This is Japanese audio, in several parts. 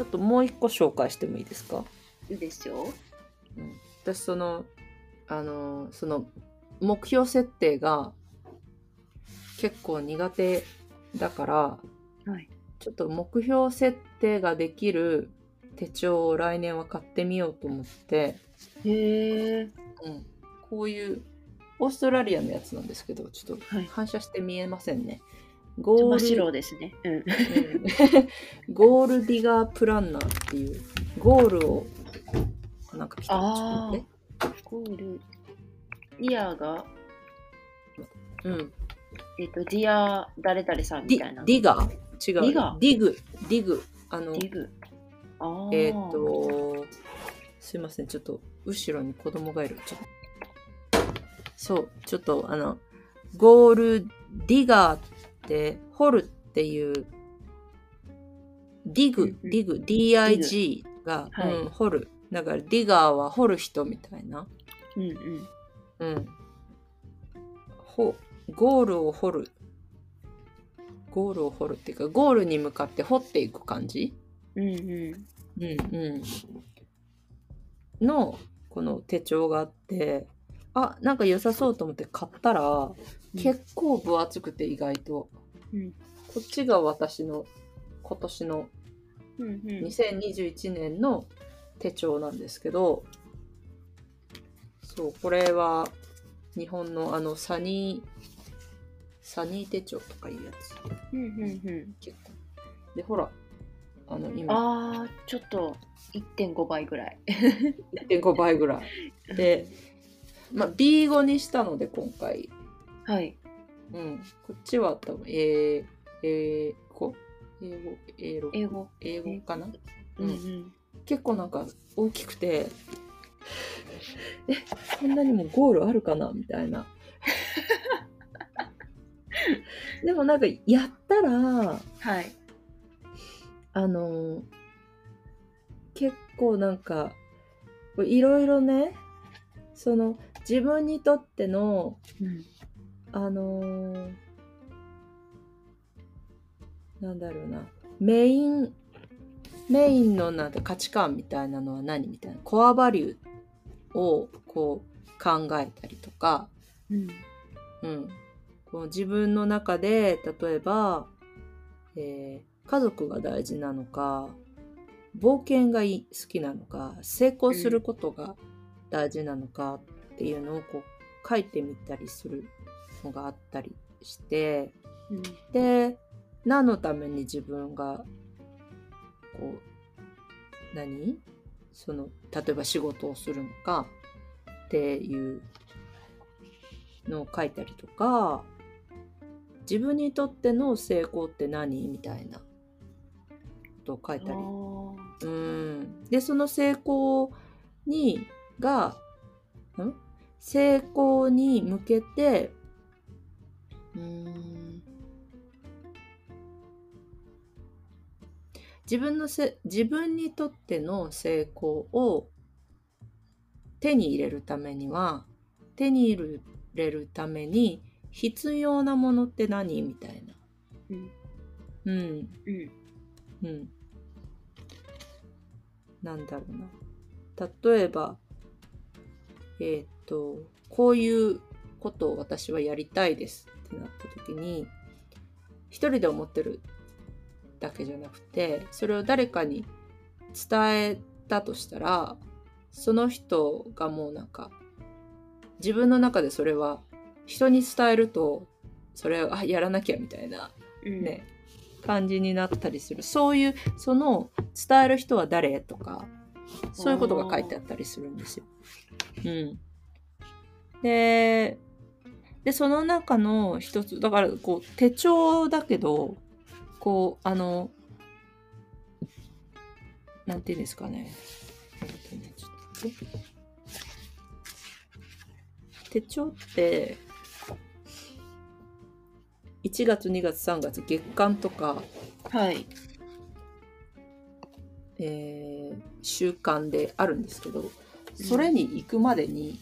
ちょっともう一個紹介してもいいですか、いいですよ。うん、私そのあのその目標設定が結構苦手だからはい。ちょっと目標設定ができる手帳を来年は買ってみようと思って、へえ。うん、こういうオーストラリアのやつなんですけどちょっとはい。反射して見えませんね。ゴール。真っ白ですね。うん。うん。ゴールディガープランナーっていうゴールをなんか来たあーちょっと待ゴール。イヤーが、うん、えっ、と、ディア誰々さんデみたいな。ィディガー？違う。ディガー？ディグ。ディグ。あのディグ。ああ。えっ、とすいません。ちょっと後ろに子供がいる。ちょっと。そう。ちょっとあの Goal Digger って掘るっていうディグ、ディグ DIG が、はいうん、掘る。だから digger は掘る人みたいな。うんうん。うん。ほゴールを掘る。ゴールを掘るっていうかゴールに向かって掘っていく感じ？うんうん。うんうん、のこの手帳があってあなんか良さそうと思って買ったら、結構分厚くて意外と。うん。こっちが私の今年のうんうん。2021年の手帳なんですけどそうこれは日本のあのサニーサニー手帳とかいうやつ。うんうんうん。結構でほらあの今。ああ、ちょっと1.5倍ぐらい。1.5倍ぐらい。で、まあ、B5 にしたので今回、はい。うん、こっちは多分英英語英語？英語？英語。英語かな？うんうん。結構なんか大きくてえこんなにもゴールあるかな？みたいな でもなんかやったらはい。あの結構なんかいろいろねその自分にとってのうん。あのーなんだろうな。メインメインのなんて価値観みたいなのは何みたいな。コアバリューをこう考えたりとか、うん。うん、こう自分の中で例えば、えー家族が大事なのか冒険がい好きなのか成功することが大事なのかっていうのをこう書いてみたりするのがあったりしてうん。で何のために自分がこう何？その例えば仕事をするのかっていうのを書いたりとか自分にとっての成功って何？みたいなことを書いたり。うん。でその成功にがん？成功に向けてうーん自分のせ自分にとっての成功を手に入れるためには手に入れるために必要なものって何みたいな。うん。うんうん。うん。なんだろうな。例えば、えーっと、こういうことを私はやりたいですってなった時に、一人で思ってるだけじゃなくて、それを誰かに伝えたとしたら、その人がもうなんか、自分の中でそれは人に伝えると、それをあやらなきゃみたいなうん。ね、感じになったりするそういうその伝える人は誰とかそういうことが書いてあったりするんですよ。うん、ででその中の一つだからこう手帳だけどこうあのなんていうんですかね。手帳って1月2月3月月間とか、はい。えー週間であるんですけどそれに行くまでに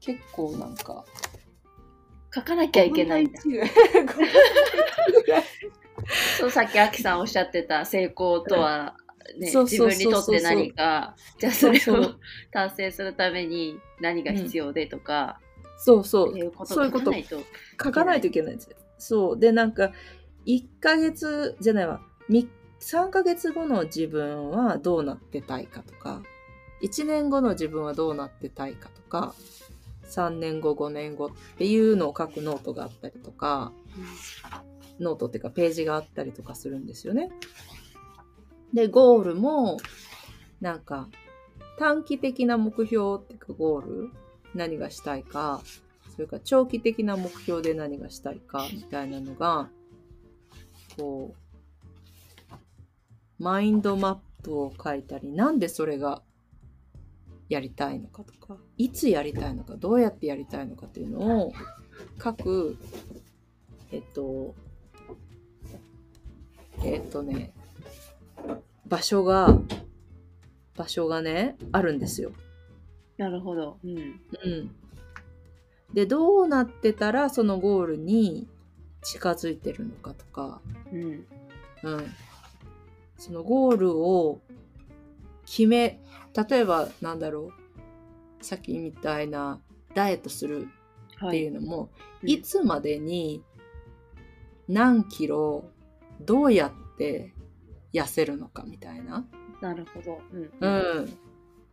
結構なんか書かなきゃいけないんだ。5分の1ぐらいそう、さっきアキさんおっしゃってた成功とは自分にとって何か、じゃあそれを達成するために何が必要でとか、そうそう。そういうこと。書かないと。書かないといけないんです。よ。そう。で、なんか、1ヶ月じゃないわ、み3ヶ月後の自分はどうなってたいかとか、1年後の自分はどうなってたいかとか、3年後、5年後っていうのを書くノートがあったりとか、ノートっていうかページがあったりとかするんですよね。で、ゴールも、なんか、短期的な目標っていうかゴール何がしたいか、それから長期的な目標で何がしたいかみたいなのが、こう、マインドマップを書いたり、なんでそれがやりたいのかとか、いつやりたいのか、どうやってやりたいのかっていうのを書く、えっと、えっとね、場所が、場所がね、あるんですよ。なるほど。うん。うん。で、どうなってたらそのゴールに近づいてるのかとか、うん。うん。そのゴールを決め、例えばなんだろう、さっきみたいなダイエットするっていうのも、うんいつまでに何キロどうやって痩せるのかみたいな。なるほど。うん。うん。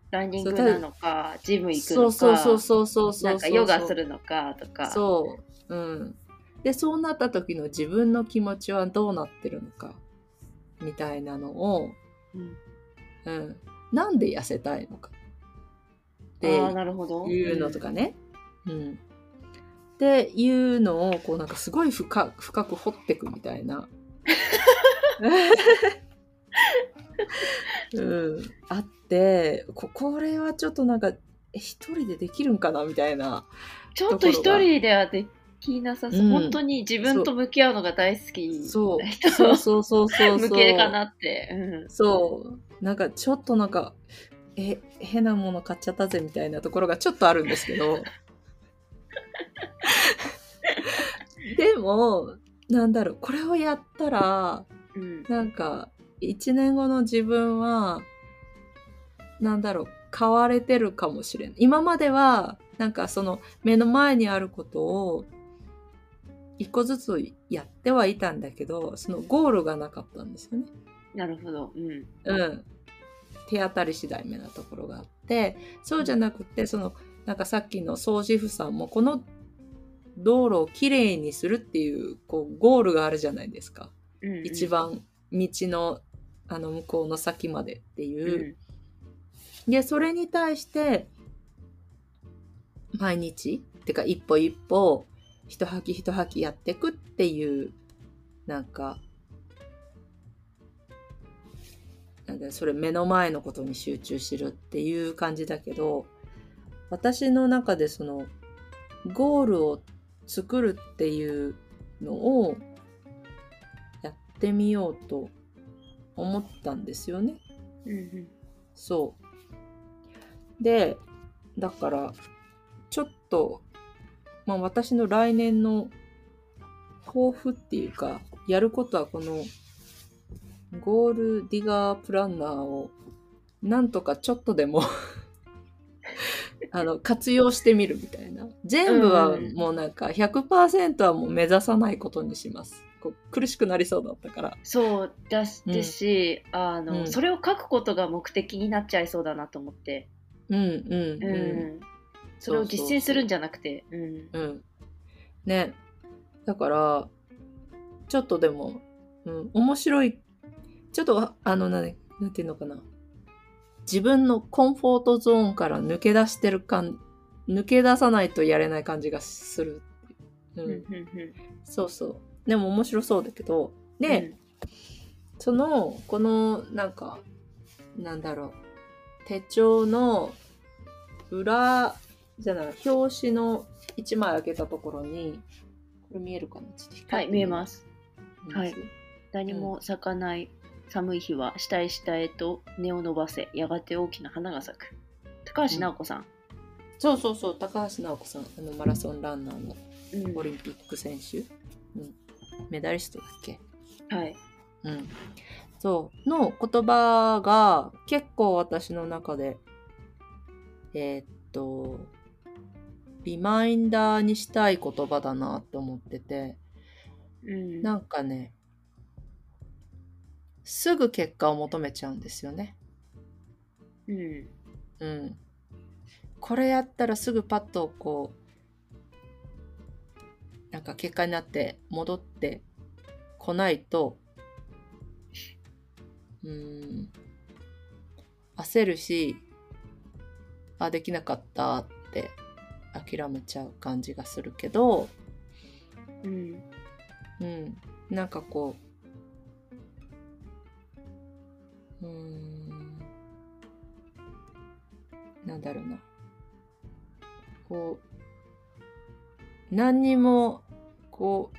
ランニングなのか、ジム行くのか、そうそうそうそうそう。なんかヨガするのかとか。そう。うん。で、そうなった時の自分の気持ちはどうなってるのか、みたいなのを、うん。うん。なんで痩せたいのか。って。いうのとかね。うん。っていうのを、こうなんかすごい深深く掘ってくみたいな。うん。あって、ここれはちょっとなんか、え一人でできるんかなみたいな。ちょっと一人ではできなさそう、うん本当に自分と向き合うのが大好きそうな人。そうそうそうそうそう。向けかなって。うんそう。なんかちょっとなんか、え、変なもの買っちゃったぜみたいなところがちょっとあるんですけど。でも、なんだろう、これをやったら、うんなんか、一年後の自分は、なんだろう、変われてるかもしれない。今までは、なんかその目の前にあることを、一個ずつやってはいたんだけど、そのゴールがなかったんですよね。なるほど。うん。うん。手当たり次第目なところがあって、そうじゃなくて、その、なんかさっきの掃除婦さんも、この道路をきれいにするっていう、こう、ゴールがあるじゃないですか。うんうん一番道の、あの、向こうの先までってういう。んで、それに対して、毎日、てか一歩一歩、一吐き一吐きやっていくっていう、なんか、なんだそれ目の前のことに集中しろっていう感じだけど、私の中でその、ゴールを作るっていうのをやってみようと思ったんですよね。うんうんそう。で、だから、ちょっと、まあ私の来年の抱負っていうか、やることはこの、ゴールディガープランナーを、なんとかちょっとでも あの、活用してみるみたいな。全部はうんもうなんか100%はもう目指さないことにします。こう苦しくなりそうだったから。そうだしうんあの、うんそれを書くことが目的になっちゃいそうだなと思って、うんうんうんうん。それを実践するんじゃなくて、うんうん。ね。だから、ちょっとでも、うん、面白い。ちょっと、ああの、ななんていうのかな。自分のコンフォートゾーンから抜け出してる感、抜け出さないとやれない感じがする。うん。そうそう。でも面白そうだけど、うん。で、その、この、なんか、なんだろう、手帳の裏、じゃない、表紙の一枚開けたところに、これ見えるかな？はい見えます。みはい。何も咲かない寒い日は下へ下へと根を伸ばせやがて大きな花が咲く。高橋直子さん、そうそうそう、高橋直子さん、あのマラソンランナーのうん。オリンピック選手、うん、メダリストだっけ？はい。うん。そう。の言葉が結構私の中で、えーっと、リマインダーにしたい言葉だなって思ってて、うん。なんかね、すぐ結果を求めちゃうんですよね。うん。うん。これやったらすぐパッとこう、なんか結果になって戻ってこないと、うーん、焦るし、あ、できなかったって諦めちゃう感じがするけど、うん。うん、なんかこう、うーん、なんだろうな。こう、何にも、こう、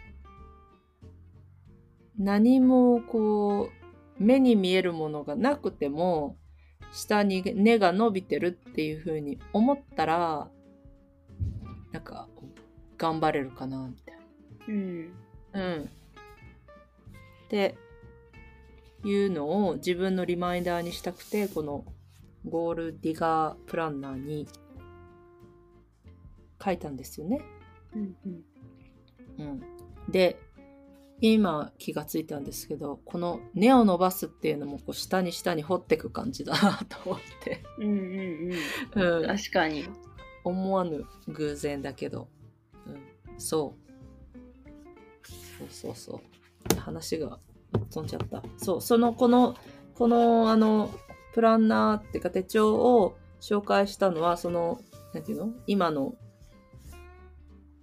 何もこう、目に見えるものがなくても、下に根が伸びてるっていう風に思ったら、なんか、頑張れるかな、みたいな。うん。うん。っていうのを自分のリマインダーにしたくて、このゴールディガープランナーに書いたんですよね。うん。うん。うん。で、今気がついたんですけど、この根を伸ばすっていうのもこう下に下に掘っていく感じだなと思って。うん。うん。うん。うん。確かに。思わぬ偶然だけど、うん、そう。そうそうそう。話が飛んじゃった。そう、その、この、この、あの、プランナーっていうか手帳を紹介したのは、その、なんていうの？今の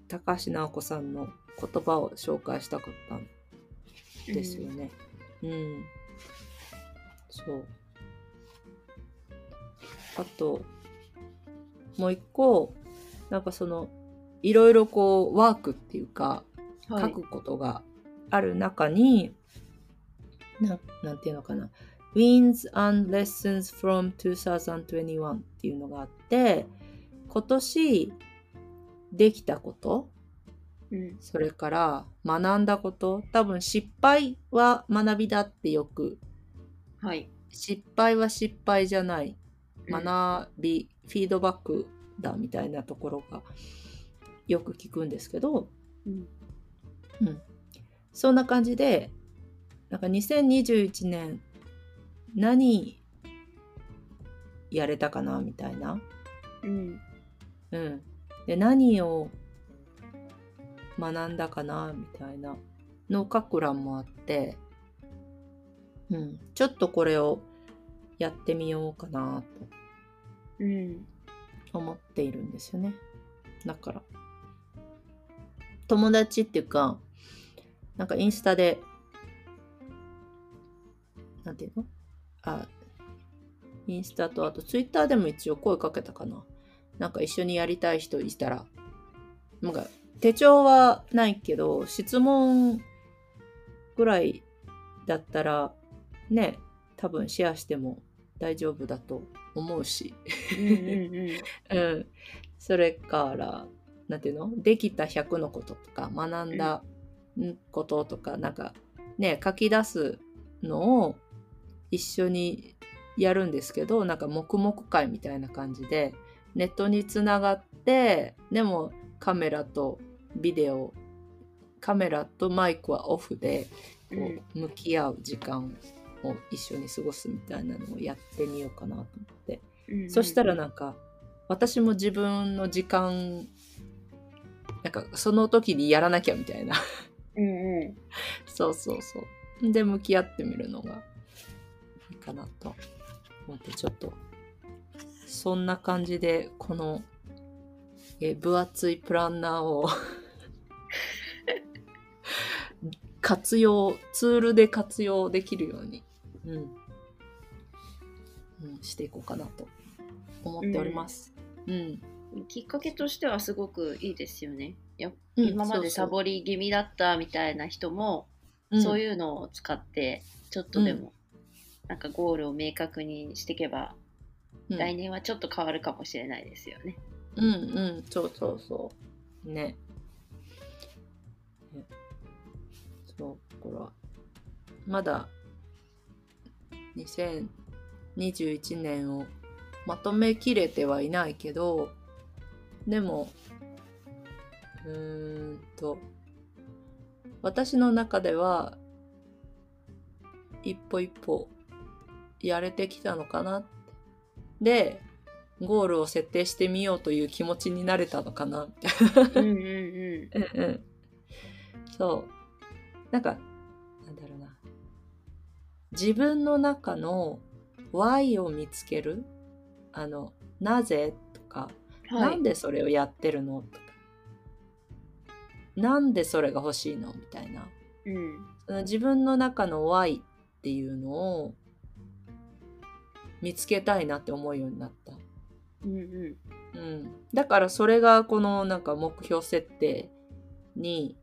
高橋直子さんの言葉を紹介したかったんですよね。うん。そう。あと、もう一個、なんかその、いろいろこう、ワークっていうか、はい書くことがある中に、ななんていうのかな、Wins and Lessons from 2021っていうのがあって、今年できたこと、うん。それから学んだこと、多分失敗は学びだってよく、はい。失敗は失敗じゃない、うん学び、フィードバックだみたいなところがよく聞くんですけど、うん。うん、そんな感じでなんか2021年何やれたかなみたいな、うん。うん、で何を学んだかなみたいな。の書く欄もあって、うん、ちょっとこれをやってみようかなうん。と思っているんですよね。だから。友達っていうかなんかインスタでなんていうの？あインスタとあとツイッターでも一応声かけたかななんか一緒にやりたい人いたらなんか手帳はないけど質問ぐらいだったらね多分シェアしても大丈夫だと思うしうん。うん。うん。それから、なんていうの？できた100のこととか、学んだんこととか、なんかね、書き出すのを一緒にやるんですけど、なんか黙々会みたいな感じで、ネットにつながって、でもカメラとビデオ、カメラとマイクはオフで、こう向き合う時間を一緒に過ごすみたいなのをやってみようかなと思って。うん。そしたらなんか私も自分の時間なんかその時にやらなきゃみたいなうん。うん。そうそうそうで向き合ってみるのがかなと思ってちょっと。そんな感じでこのえ分厚いプランナーを 活用ツールで活用できるように、うん。うん、していこうかなと思っております。うん。きっかけとしてはすごくいいですよね。やうん今までサボり気味だったみたいな人も、そうそういうのを使ってちょっとでも、なんかゴールを明確にしていけば、うん来年はちょっと変わるかもしれないですよね。うんうん、そうそうそう。ね。ねそう、これは、まだ2021年をまとめきれてはいないけどでもうーんと私の中では一歩一歩やれてきたのかな。ってでゴールを設定してみようという気持ちになれたのかな。みたいなうんうんうん。うんうん。そう。なんかなんだろうな。自分の中の Y を見つける？あのなぜ？とか、はないんでそれをやってるの？とか。なんでそれが欲しいの？みたいな。うん。自分の中の Y っていうのを見つけたいなって思うようになった。うんうん。うん、だからそれがこのなんか目標設定に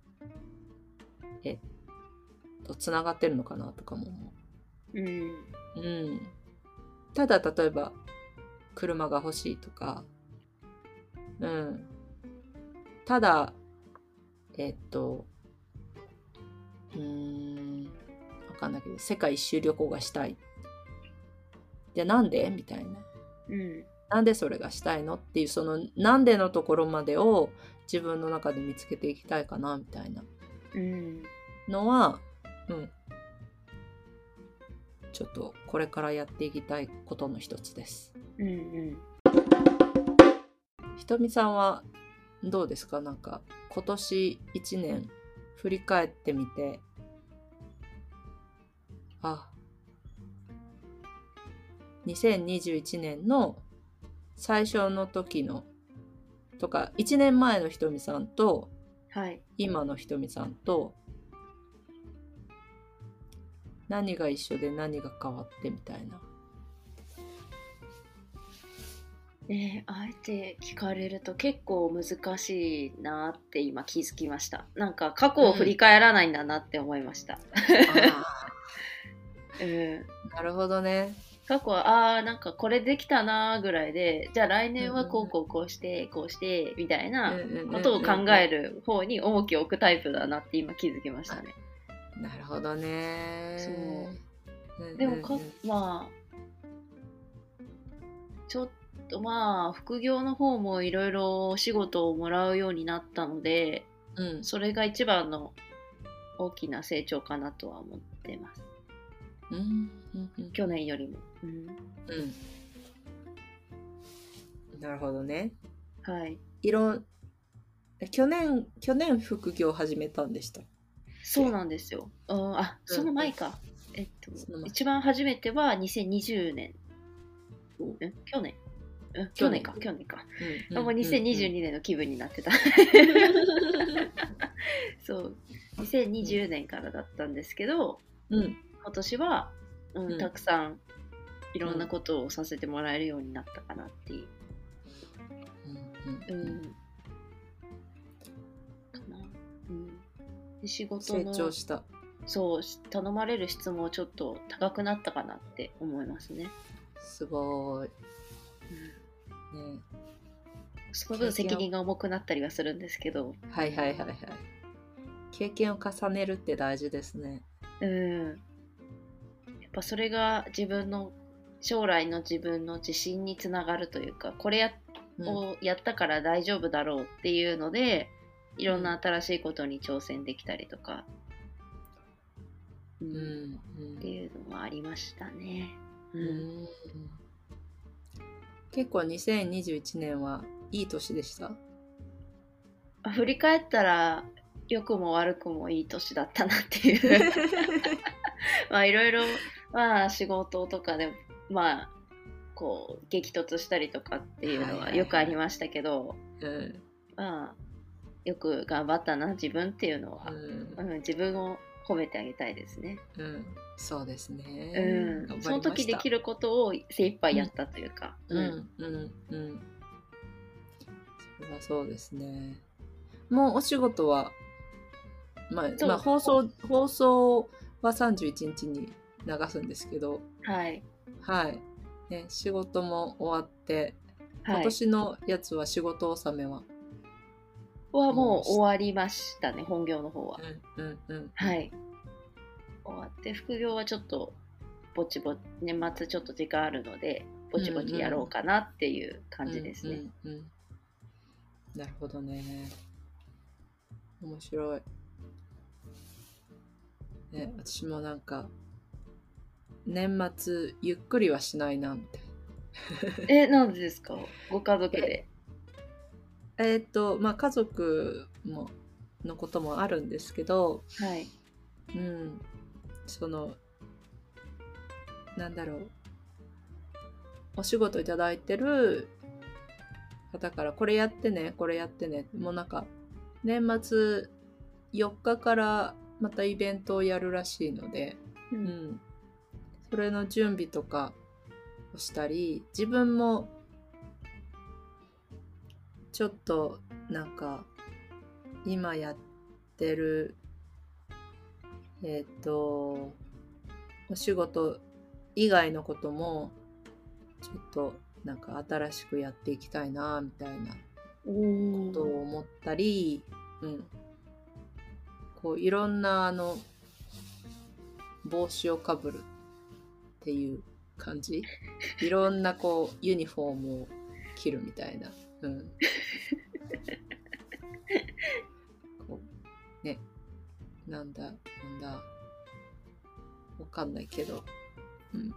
えっとつながってるのかなとかも思う。ん。う。うん、ただ例えば車が欲しいとか、うん、ただえっとうーん。わかんないけど世界一周旅行がしたい。じゃあなんで？みたいな。うん。なんでそれがしたいの？っていうそのなんでのところまでを自分の中で見つけていきたいかな？みたいな。うん。のは、うん、ちょっとこれからやっていきたいことの一つです。うんうん。ひとみさんはどうですか？なんか今年1年振り返ってみて。あ2021年の最初の時のとか1年前のひとみさんとはい。今のひとみさんと何が一緒で何が変わってみたいな。ねあえて聞かれると結構難しいなって今気づきました。なんか過去を振り返らないんだなって思いました、うん、なるほどね。過去はあーなんかこれできたなーぐらいでじゃあ来年はこうこうこうしてこうしてみたいなことを考える方に重きを置くタイプだなって今気づきましたね。なるほどね。そう。うんでもかまあちょっとまあ副業の方もいろいろお仕事をもらうようになったのでうん。それが一番の大きな成長かなとは思ってますうんうんうん。去年よりも、うん、うん。なるほどね。はい。いろん去年去年副業始めたんでした。そうなんですよ、うん、あその前か、えっと一番初めては2020年。去年。うん去年。か。去年か、うんあもう2022年の気分になってた。そう。2020年からだったんですけどうん今年は、うんうん。たくさんいろんなことをさせてもらえるようになったかなっていう、うん。うん。うん。かな、うん、で仕事成の長した。そうし頼まれる質もちょっと高くなったかなって思いますね、すごい。うん、ね、その分責任が重くなったりはするんですけど、はいはいはいはい。経験を重ねるって大事ですね。うん、ぱそれが自分の将来の自分の自信につながるというかこれをやったから大丈夫だろうっていうのでいろんな新しいことに挑戦できたりとか、ううんんうん。っていうのもありましたね。ううん。ん結構2021年はいい年でした？あ振り返ったら良くも悪くもいい年だったなっていう。まあいろいろまあ仕事とかでまあこう激突したりとかっていうのはよくありましたけど、うんまあよく頑張ったな自分っていうのは、うんうん自分を褒めてあげたいですね。うん、そうですね。うん、その時できる。ることを精一杯やったというか。うん、うん、うん。それはそうですね。もうお仕事は、まあ、まあ、放送、放送は31日に流すんですけど、はい。はい。ね、仕事も終わって、今はい。年のやつは仕事納めは、はもう終わりましたね、本業の方は。うん、うん、うん。はい。終わって副業はちょっとぼちぼち年末ちょっと時間あるのでぼちぼちやろうかなっていう感じですね。うんうんうんなるほどね。面白い。ね、私もなんか、年末ゆっくりはしないな、みたいえなんでですか？ご家族で。な。えーっと、まあ家族も、のこともあるんですけど、はい。うん、その、なんだろう。お仕事いただいてる方から、これやってね、これやってね。もうなんか、年末4日からまたイベントをやるらしいので、ううんん。それの準備とかをしたり、自分も、ちょっと、なんか、今やってる、えっ、と、お仕事以外のことも、ちょっと、なんか新しくやっていきたいな、みたいなことを思ったり、うん。こう、いろんな、あの、帽子をかぶるっていう感じ？いろんな、こう、ユニフォームを着るみたいな。うん。こう、ね。なんだ、なんだ。わかんないけど。うん。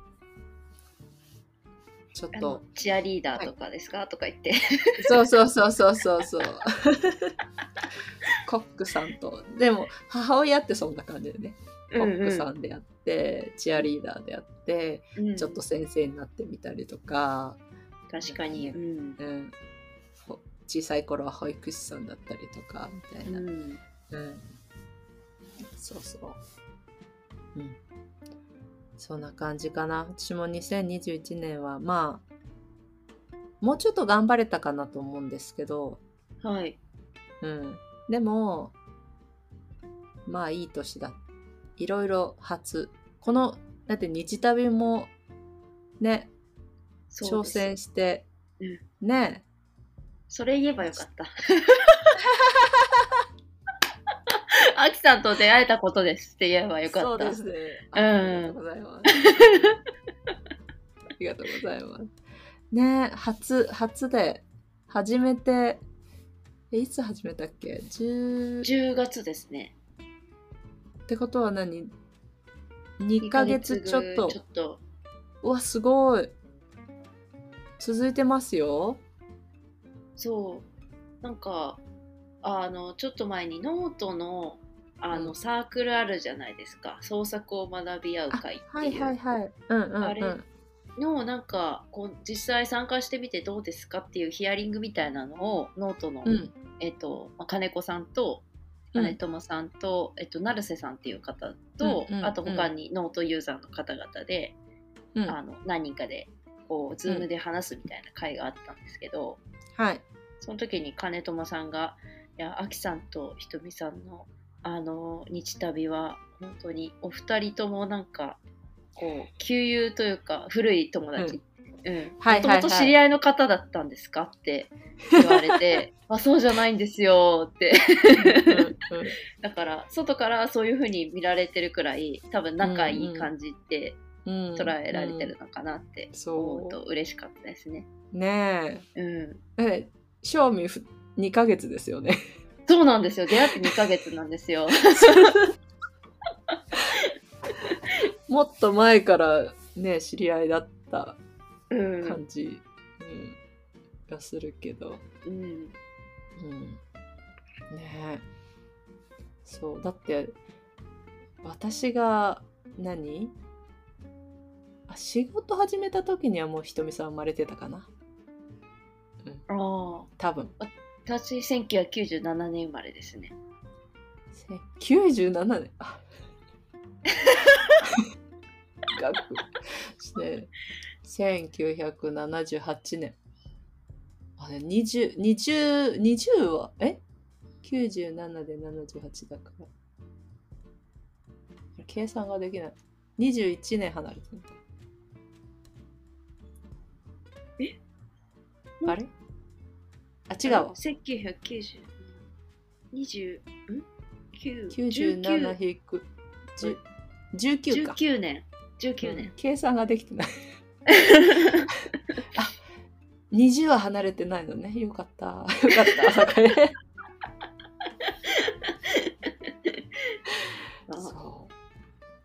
ちょっあとの。チアリーダーとかですか、とか言って。そうそうそうそうそうそう。コックさんと。でも、母親ってそんな感じでね。コックさんでやって、チアリーダーでやって、うんうんちょっと先生になってみたりとか、確かに。うん。うん、ほ小さい頃は保育士さんだったりとか、みたいな。うんうん。そうそう。うん。そんな感じかな。私も2021年は、まあ、もうちょっと頑張れたかなと思うんですけど、はい。うん。でも、まあいい年だ。いろいろ初。この、だって日旅も、ね、挑戦して、うんね、それ言えばよかった。アキさんと出会えたことですって言えばよかった。そうですね。うんありがとうございます。ありがとうございます。ね初、初で、初めて、え、いつ始めたっけ ?10 10月ですね。ってことは何 ?2 ヶ月ちょっとちょ。っと。うわ、すごい。続いてますよ。そう。なんか、あの、ちょっと前にノートの、あの、うんサークルあるじゃないですか。創作を学び合うあ会っていう。はいはいはい。うんうんうん。あれのなんかこう実際参加してみてどうですかっていうヒアリングみたいなのをノートの、うん。えっとまあ金子さんとうん金友さんと、えっと成瀬さんっていう方と、あと他にノートユーザーの方々で、うん。あの何人かでこうズームで話すみたいな会があったんですけど、はい。その時に金友さんが「いやあきさんとひとみさんのあの日旅は本当にお二人ともなんかこう旧友というか古い友達、もともと知り合いの方だったんですかって言われて「あそうじゃないんですよ」って。だから外からそういう風に見られてるくらい多分仲いい感じってうん捉えられてるのかなってそう。思うと嬉しかったですね。ねうん。え。え、賞味ふ2ヶ月ですよね。そうなんですよ。出会って2ヶ月なんですよ。もっと前からね、知り合いだったうん感じ、うんがするけど。うんうん。ねえ。そう。だって、私が何、あ、仕事始めた時にはもうひとみさん生まれてたかな。ああ多分。私1997年生まれですね。せ97年？あ 学して1978年。あれ、20、20、20は、え ?97 で78だから。計算ができない。21年離れてる。え？あれ？あ、違うわ。1990。20、ん ?9、97引く10 19か。19年。19うん年。計算ができてない。あ20は離れてないのね。よかった。よかった。これあそ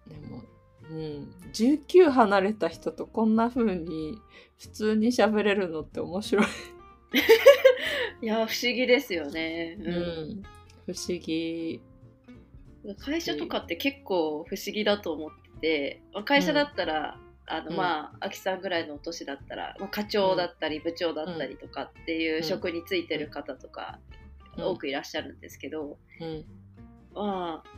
う。でも、うん。19離れた人とこんな風に普通に喋れるのって面白い。いや、不思議ですよね。う。ん。不思議。会社とかって結構不思議だと思ってて、まあ会社だったら、あのうん。まあ、秋さんぐらいのお年だったら、まあ、課長だったり部長だったりとかっていう職についてる方とかうん。多くいらっしゃるんですけど、うん。まあ、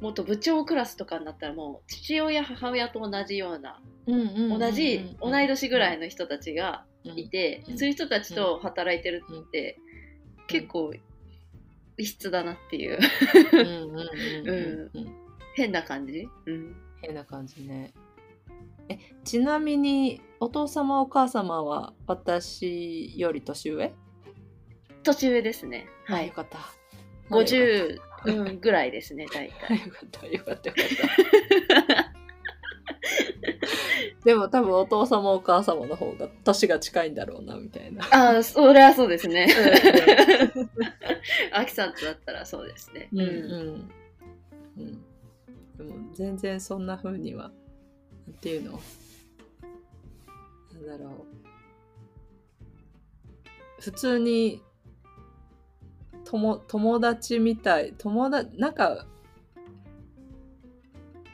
もっと部長クラスとかになったらもう父親母親と同じような同じ同い年ぐらいのの人たちがいて、うん。そういう人たちと働いてるって、うん。結構異質だなっていう。変な感じ、うん、変な感じね。えちなみにお父様お母様は私より年上？年上ですねはいあよかった。50、うん、ぐらいですね大よ体かったよかったよかった。でも多分お父様お母様の方が年が近いんだろうなみたいな。ああそれはそうですね アキさんとだったらそうですねうんうんうん。でも全然そんな風にはなんていうのなんだろう普通に友友達みたい友達なんか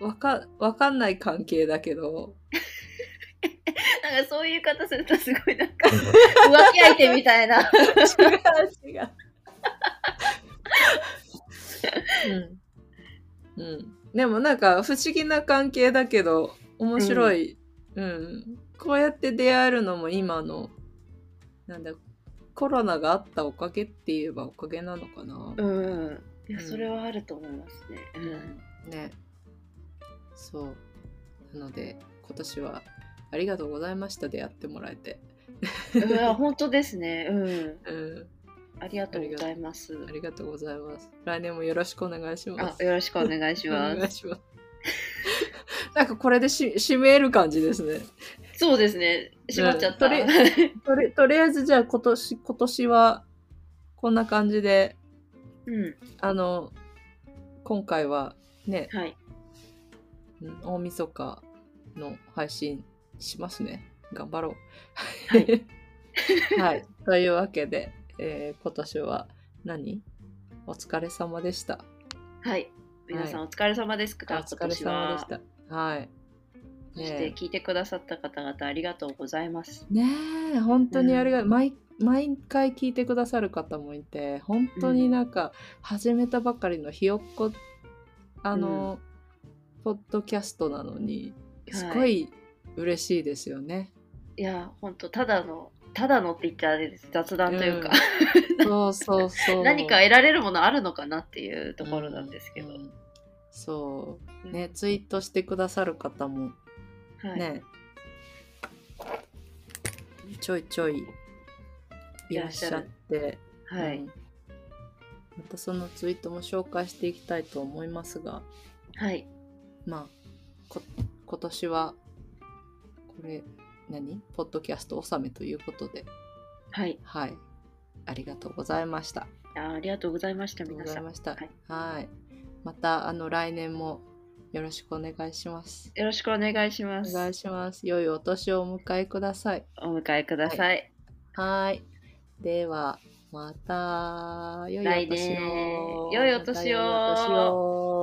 わかわかんない関係だけど なんかそういう言い方するとすごいなんか浮気相手みたいな違う違う。うん。うん。でもなんか不思議な関係だけど面白い。うん。こうやって出会えるのも今のなんだコロナがあったおかげって言えばおかげなのかな。うんいやうんそれはあると思いますね、うんね。そう。なので今年はありがとうございました出会ってもらえて。いや本当ですねうんうん。ありがとうございますありがとうございます。来年もよろしくお願いします。あよろしくお願いしおます 願いします。なんかこれでし締める感じですね。そうですね閉まっちゃった、うんとりとりあえずじゃあ今年今年はこんな感じでうんあの今回はね、はいうん大晦日の配信しますね。頑張ろう。はい。はい。というわけで、えー今年は何？お疲れ様でした。はい皆さんお疲れ様ですか、お疲れ様でした。はい。そして聞いてくださった方々ありがとうございます。ねえ本当にありが、毎毎回聞いてくださる方もいて本当になんか始めたばかりのひよっこあの、ポッドキャストなのにすごい嬉しいですよね。いや本当ただのただのって言ったらあれです。雑談というか、そうそうそう。何か得られるものあるのかなっていうところなんですけど、うんそう。ねツイートしてくださる方もはい、ね、ちょいちょいいらっしゃって。はい、うん。またそのツイートも紹介していきたいと思いますが。はい、まあこ今年はこれ何？ポッドキャスト納めということで。はい、はい。ありがとうございました。あありがとうございましたありが皆さん。とうございました。はい。はいまたあの来年もよろしくお願いします。よろしくお願いしまおす。願いします。良いお年をお迎えください。お迎えください。はい。ではまた良いお来年。年を良いお年を。また良いお年を